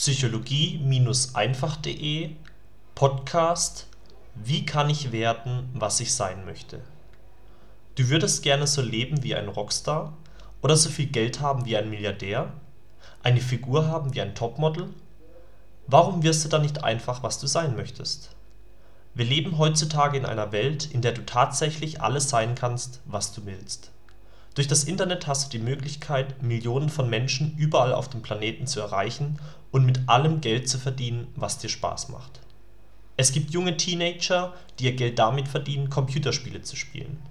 psychologie-einfach.de Podcast Wie kann ich werden, was ich sein möchte? Du würdest gerne so leben wie ein Rockstar oder so viel Geld haben wie ein Milliardär? Eine Figur haben wie ein Topmodel? Warum wirst du dann nicht einfach, was du sein möchtest? Wir leben heutzutage in einer Welt, in der du tatsächlich alles sein kannst, was du willst. Durch das Internet hast du die Möglichkeit, Millionen von Menschen überall auf dem Planeten zu erreichen und mit allem Geld zu verdienen, was dir Spaß macht. Es gibt junge Teenager, die ihr Geld damit verdienen, Computerspiele zu spielen.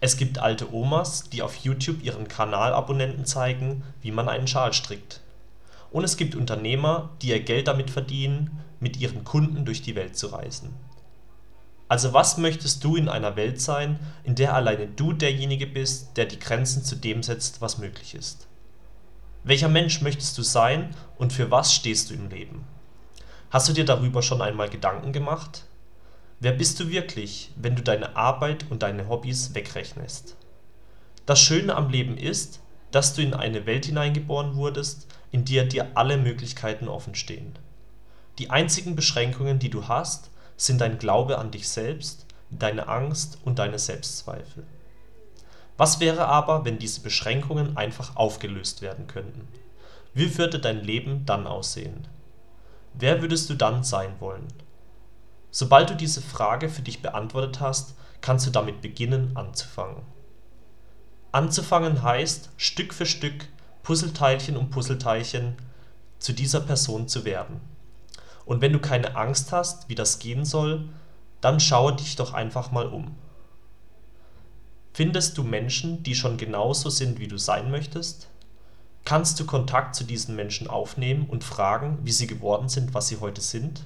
Es gibt alte Omas, die auf YouTube ihren Kanalabonnenten zeigen, wie man einen Schal strickt. Und es gibt Unternehmer, die ihr Geld damit verdienen, mit ihren Kunden durch die Welt zu reisen also was möchtest du in einer Welt sein, in der alleine du derjenige bist, der die Grenzen zu dem setzt, was möglich ist? Welcher Mensch möchtest du sein und für was stehst du im Leben? Hast du dir darüber schon einmal Gedanken gemacht? Wer bist du wirklich, wenn du deine Arbeit und deine Hobbys wegrechnest? Das Schöne am Leben ist, dass du in eine Welt hineingeboren wurdest, in der dir alle Möglichkeiten offenstehen. Die einzigen Beschränkungen, die du hast, sind dein Glaube an dich selbst, deine Angst und deine Selbstzweifel. Was wäre aber, wenn diese Beschränkungen einfach aufgelöst werden könnten? Wie würde dein Leben dann aussehen? Wer würdest du dann sein wollen? Sobald du diese Frage für dich beantwortet hast, kannst du damit beginnen anzufangen. Anzufangen heißt, Stück für Stück, Puzzleteilchen um Puzzleteilchen zu dieser Person zu werden und wenn du keine Angst hast, wie das gehen soll, dann schaue dich doch einfach mal um. Findest du Menschen, die schon genauso sind, wie du sein möchtest? Kannst du Kontakt zu diesen Menschen aufnehmen und fragen, wie sie geworden sind, was sie heute sind?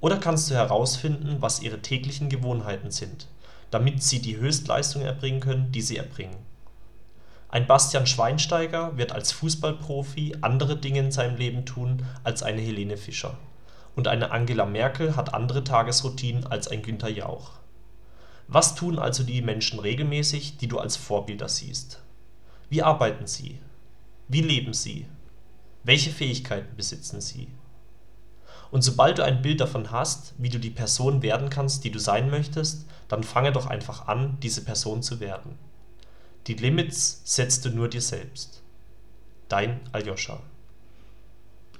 Oder kannst du herausfinden, was ihre täglichen Gewohnheiten sind, damit sie die Höchstleistung erbringen können, die sie erbringen? Ein Bastian Schweinsteiger wird als Fußballprofi andere Dinge in seinem Leben tun als eine Helene Fischer und eine Angela Merkel hat andere Tagesroutinen als ein Günther Jauch. Was tun also die Menschen regelmäßig, die du als Vorbilder siehst? Wie arbeiten sie? Wie leben sie? Welche Fähigkeiten besitzen sie? Und sobald du ein Bild davon hast, wie du die Person werden kannst, die du sein möchtest, dann fange doch einfach an, diese Person zu werden. Die Limits setzt du nur dir selbst. Dein Aljoscha